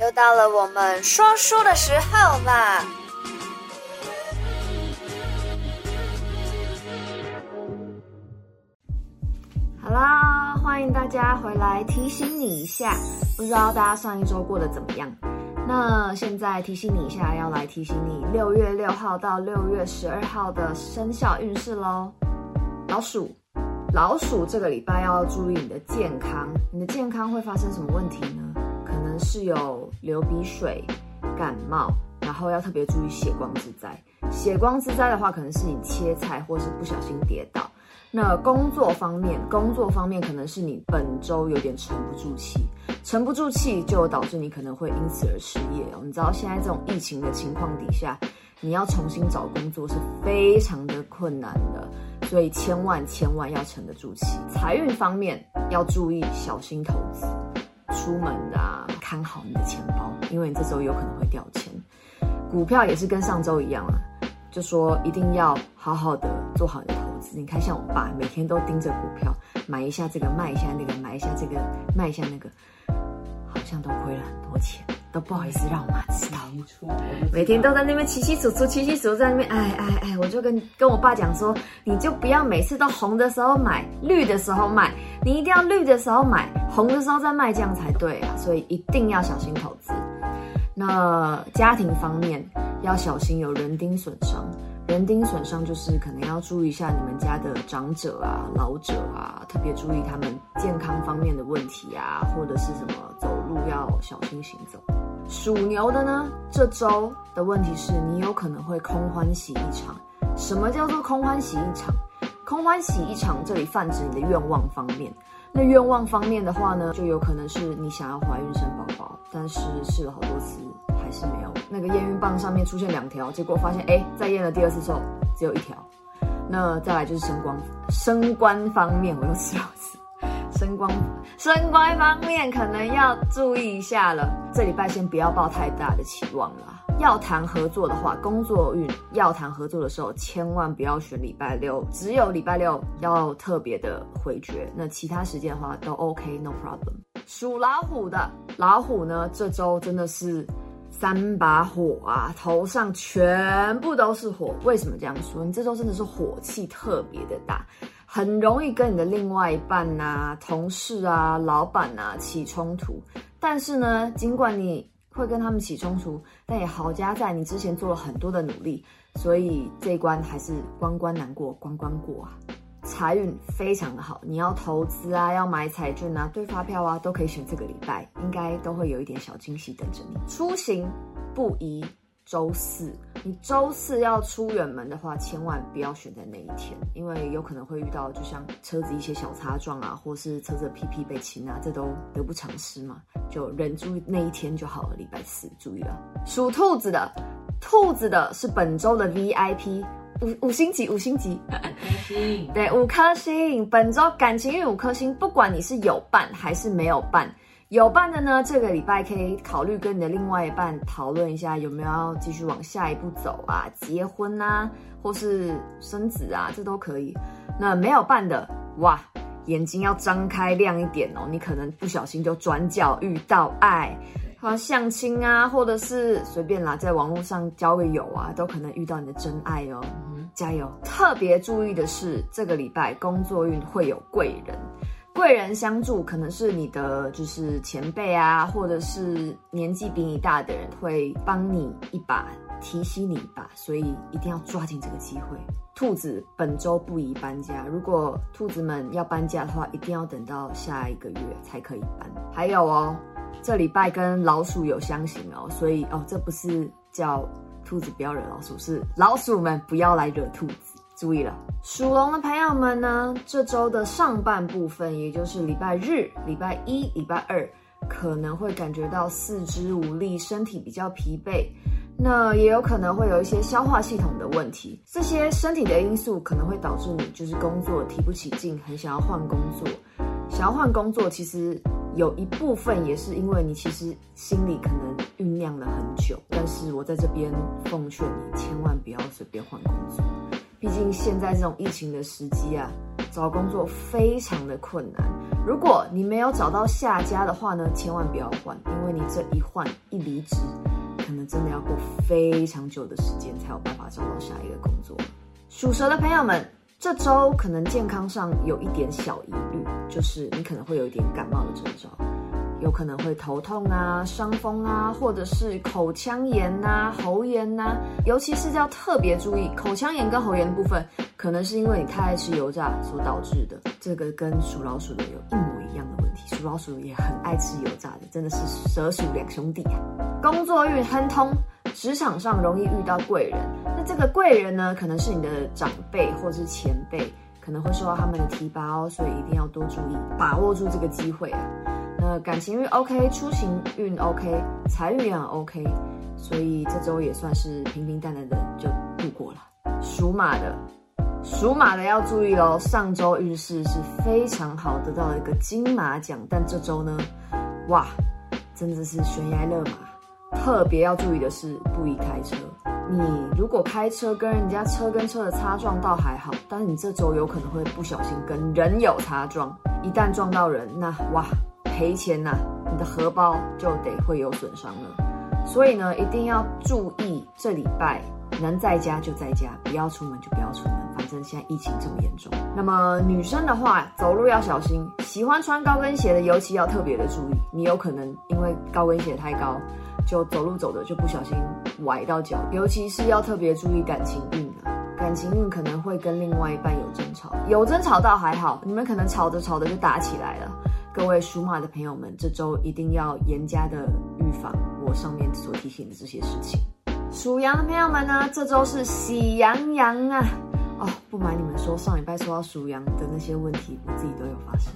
又到了我们说书的时候啦！好啦，欢迎大家回来，提醒你一下，不知道大家上一周过得怎么样？那现在提醒你一下，要来提醒你六月六号到六月十二号的生肖运势喽。老鼠，老鼠这个礼拜要注意你的健康，你的健康会发生什么问题呢？是有流鼻水、感冒，然后要特别注意血光之灾。血光之灾的话，可能是你切菜或是不小心跌倒。那工作方面，工作方面可能是你本周有点沉不住气，沉不住气就导致你可能会因此而失业哦。你知道现在这种疫情的情况底下，你要重新找工作是非常的困难的，所以千万千万要沉得住气。财运方面要注意小心投资。出门啊，看好你的钱包，因为你这时候有可能会掉钱。股票也是跟上周一样啊，就说一定要好好的做好你的投资。你看，像我爸每天都盯着股票，买一下这个，卖一下那个，买一下这个，卖一下那个，好像都亏了很多钱。都不好意思让我妈知道，每天都在那边起起楚楚，起起楚楚在那边，哎哎哎，我就跟跟我爸讲说，你就不要每次都红的时候买，绿的时候卖，你一定要绿的时候买，红的时候再卖，这样才对啊，所以一定要小心投资。那家庭方面要小心有人丁损伤。人丁损伤就是可能要注意一下你们家的长者啊、老者啊，特别注意他们健康方面的问题啊，或者是什么走路要小心行走。属牛的呢，这周的问题是你有可能会空欢喜一场。什么叫做空欢喜一场？空欢喜一场，这里泛指你的愿望方面。那愿望方面的话呢，就有可能是你想要怀孕生宝宝，但是试了好多次。还是没有，那个验孕棒上面出现两条，结果发现哎，再验了第二次之后只有一条。那再来就是升官，升官方面我又笑死，升官升官方面可能要注意一下了。这礼拜先不要抱太大的期望了。要谈合作的话，工作运要谈合作的时候，千万不要选礼拜六，只有礼拜六要特别的回绝。那其他时间的话都 OK，no problem。属老虎的老虎呢，这周真的是。三把火啊，头上全部都是火。为什么这样说？你这周真的是火气特别的大，很容易跟你的另外一半呐、啊、同事啊、老板啊起冲突。但是呢，尽管你会跟他们起冲突，但也好加在你之前做了很多的努力，所以这一关还是关关难过关关过啊。财运非常的好，你要投资啊，要买彩券啊，兑发票啊，都可以选这个礼拜，应该都会有一点小惊喜等着你。出行不宜周四，你周四要出远门的话，千万不要选在那一天，因为有可能会遇到，就像车子一些小擦撞啊，或是车子屁屁被亲啊，这都得不偿失嘛，就忍住那一天就好了。礼拜四注意了，属兔子的，兔子的是本周的 VIP。五五星级，五星级，五颗星，对，五颗星。本周感情运五颗星，不管你是有伴还是没有伴，有伴的呢，这个礼拜可以考虑跟你的另外一半讨论一下，有没有要继续往下一步走啊，结婚啊，或是生子啊，这都可以。那没有伴的，哇，眼睛要张开亮一点哦，你可能不小心就转角遇到爱。啊，相亲啊，或者是随便啦，在网络上交个友啊，都可能遇到你的真爱哦。嗯，加油！特别注意的是，这个礼拜工作运会有贵人，贵人相助，可能是你的就是前辈啊，或者是年纪比你大的人会帮你一把，提携你一把，所以一定要抓紧这个机会。兔子本周不宜搬家，如果兔子们要搬家的话，一定要等到下一个月才可以搬。还有哦。这礼拜跟老鼠有相刑哦，所以哦，这不是叫兔子不要惹老鼠，是老鼠们不要来惹兔子。注意了，属龙的朋友们呢，这周的上半部分，也就是礼拜日、礼拜一、礼拜二，可能会感觉到四肢无力，身体比较疲惫，那也有可能会有一些消化系统的问题。这些身体的因素可能会导致你就是工作提不起劲，很想要换工作。想要换工作，其实。有一部分也是因为你其实心里可能酝酿了很久，但是我在这边奉劝你，千万不要随便换工作，毕竟现在这种疫情的时机啊，找工作非常的困难。如果你没有找到下家的话呢，千万不要换，因为你这一换一离职，可能真的要过非常久的时间才有办法找到下一个工作。属蛇的朋友们，这周可能健康上有一点小疑虑，就是你可能会有一点感冒的征兆。有可能会头痛啊、伤风啊，或者是口腔炎、啊、喉炎、啊，尤其是要特别注意口腔炎跟喉炎的部分，可能是因为你太爱吃油炸所导致的。这个跟属老鼠的有一模一样的问题，属老鼠也很爱吃油炸的，真的是蛇鼠两兄弟啊。工作运亨通，职场上容易遇到贵人。那这个贵人呢，可能是你的长辈或是前辈，可能会受到他们的提拔哦，所以一定要多注意，把握住这个机会啊。呃，感情运 OK，出行运 OK，财运也很 OK，所以这周也算是平平淡淡的就度过了。属马的，属马的要注意哦，上周运势是非常好，得到了一个金马奖，但这周呢，哇，真的是悬崖勒马。特别要注意的是，不宜开车。你如果开车跟人家车跟车的擦撞倒还好，但是你这周有可能会不小心跟人有擦撞，一旦撞到人，那哇。赔钱呐、你的荷包就得会有损伤了。所以呢，一定要注意，这礼拜能在家就在家，不要出门就不要出门。反正现在疫情这么严重。那么女生的话，走路要小心，喜欢穿高跟鞋的尤其要特别的注意，你有可能因为高跟鞋太高，就走路走的就不小心崴到脚。尤其是要特别注意感情运啊，感情运可能会跟另外一半有争吵，有争吵倒还好，你们可能吵着吵着就打起来了。各位属马的朋友们，这周一定要严加的预防我上面所提醒的这些事情。属羊的朋友们呢，这周是喜羊羊啊！哦，不瞒你们说，上礼拜说到属羊的那些问题，我自己都有发生，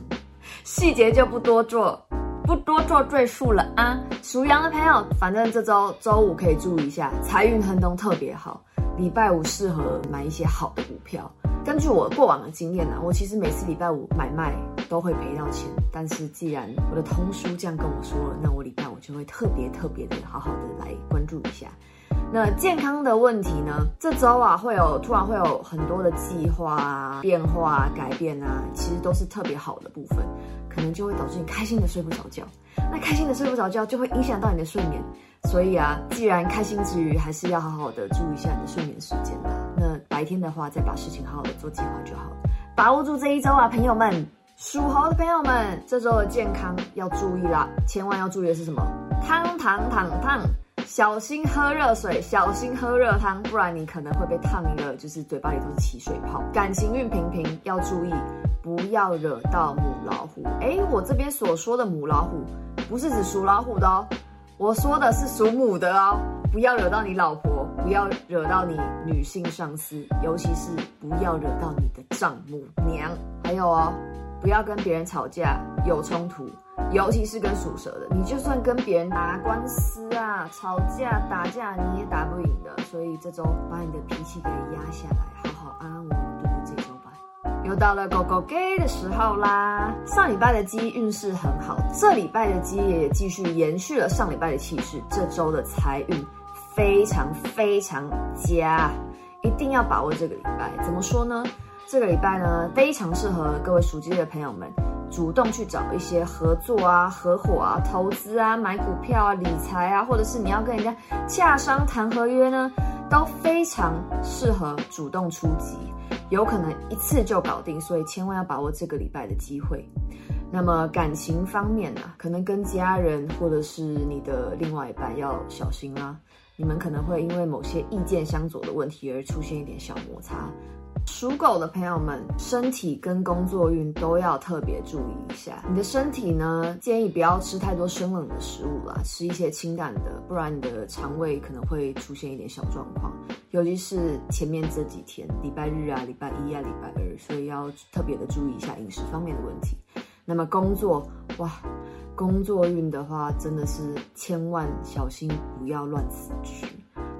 细节就不多做，不多做赘述了啊。属羊的朋友，反正这周周五可以注意一下，财运亨通特别好，礼拜五适合买一些好的股票。根据我过往的经验呢、我其实每次礼拜五买卖都会赔到钱。但是既然我的通叔这样跟我说了，那我礼拜五就会特别特别的好好的来关注一下。那健康的问题呢？这周啊会有突然会有很多的计划啊、变化啊、改变啊，其实都是特别好的部分，可能就会导致你开心的睡不着觉。那开心的睡不着觉就会影响到你的睡眠。所以啊，既然开心之余，还是要好好的注意一下你的睡眠时间的。那白天的话，再把事情好好的做计划就好了。把握住这一周啊，朋友们，属猴的朋友们，这周的健康要注意啦，千万要注意的是什么？汤汤烫烫，小心喝热水，小心喝热汤，不然你可能会被烫一个，就是嘴巴里都是起水泡。感情运平平，要注意不要惹到母老虎。诶，我这边所说的母老虎，不是指属老虎的哦。我说的是属母的哦，不要惹到你老婆，不要惹到你女性上司，尤其是不要惹到你的丈母娘。还有哦，不要跟别人吵架有冲突，尤其是跟属蛇的，你就算跟别人打官司啊、吵架打架，你也打不赢的。所以这周把你的脾气给压下来，好好安安稳稳度过这周吧。又到了狗狗 gay 的时候啦！上礼拜的鸡运势很好，这礼拜的鸡也继续延续了上礼拜的气势。这周的财运非常非常佳，一定要把握这个礼拜。怎么说呢？这个礼拜呢，非常适合各位属鸡的朋友们主动去找一些合作啊、合伙啊、投资啊、买股票啊、理财啊，或者是你要跟人家洽商谈合约呢，都非常适合主动出击。有可能一次就搞定，所以千万要把握这个礼拜的机会。那么感情方面呢、啊，可能跟家人或者是你的另外一半要小心啦、你们可能会因为某些意见相左的问题而出现一点小摩擦。属狗的朋友们，身体跟工作运都要特别注意一下。你的身体呢，建议不要吃太多生冷的食物啦，吃一些清淡的，不然你的肠胃可能会出现一点小状况。尤其是前面这几天，礼拜日啊、礼拜一啊、礼拜二，所以要特别的注意一下饮食方面的问题。那么工作，哇，工作运的话，真的是千万小心，不要乱辞职。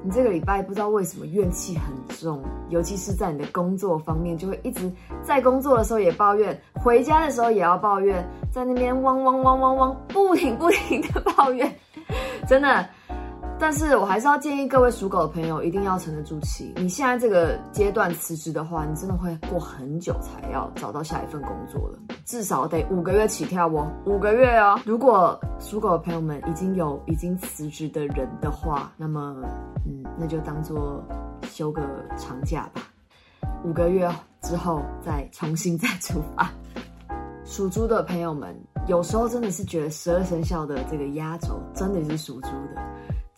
你这个礼拜不知道为什么怨气很重，尤其是在你的工作方面，就会一直在工作的时候也抱怨，回家的时候也要抱怨，在那边汪汪汪汪汪，不停不停的抱怨，真的但是我还是要建议各位属狗的朋友，一定要沉得住气。你现在这个阶段辞职的话，你真的会过很久才要找到下一份工作了，至少得五个月起跳哦，五个月哦。如果属狗的朋友们已经有已经辞职的人的话，那么嗯，那就当做休个长假吧，五个月之后再重新再出发。属猪的朋友们，有时候真的是觉得十二生肖的这个压轴真的是属猪的。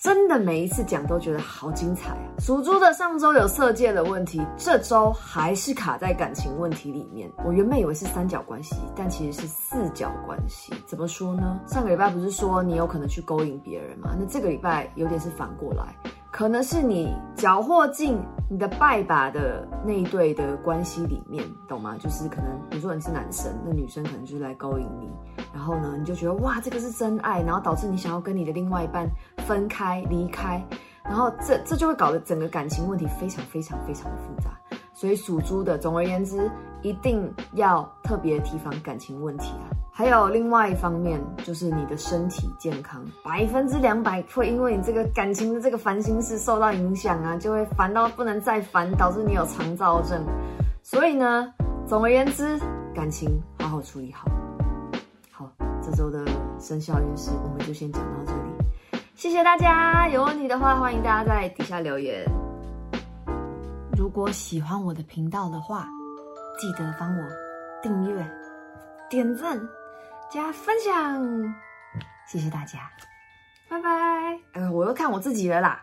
真的每一次讲都觉得好精彩啊！属猪的上周有色戒的问题，这周还是卡在感情问题里面。我原本以为是三角关系，但其实是四角关系。怎么说呢？上个礼拜不是说你有可能去勾引别人吗？那这个礼拜有点是反过来，可能是你搅和进你的拜把的那一对的关系里面，懂吗？就是可能比如说你是男生，那女生可能就是来勾引你。然后呢，你就觉得哇，这个是真爱，然后导致你想要跟你的另外一半分开离开，然后这这就会搞得整个感情问题非常非常非常的复杂。所以属猪的，总而言之，一定要特别提防感情问题啊。还有另外一方面，就是你的身体健康，百分之两百会因为你这个感情的这个烦心事受到影响啊，就会烦到不能再烦，导致你有肠躁症。所以呢，总而言之，感情好好处理好。好这周的生肖运势，我们就先讲到这里。谢谢大家，有问题的话，欢迎大家在底下留言。如果喜欢我的频道的话，记得帮我订阅、点赞、加分享。谢谢大家，拜拜。呃，我又看我自己了啦。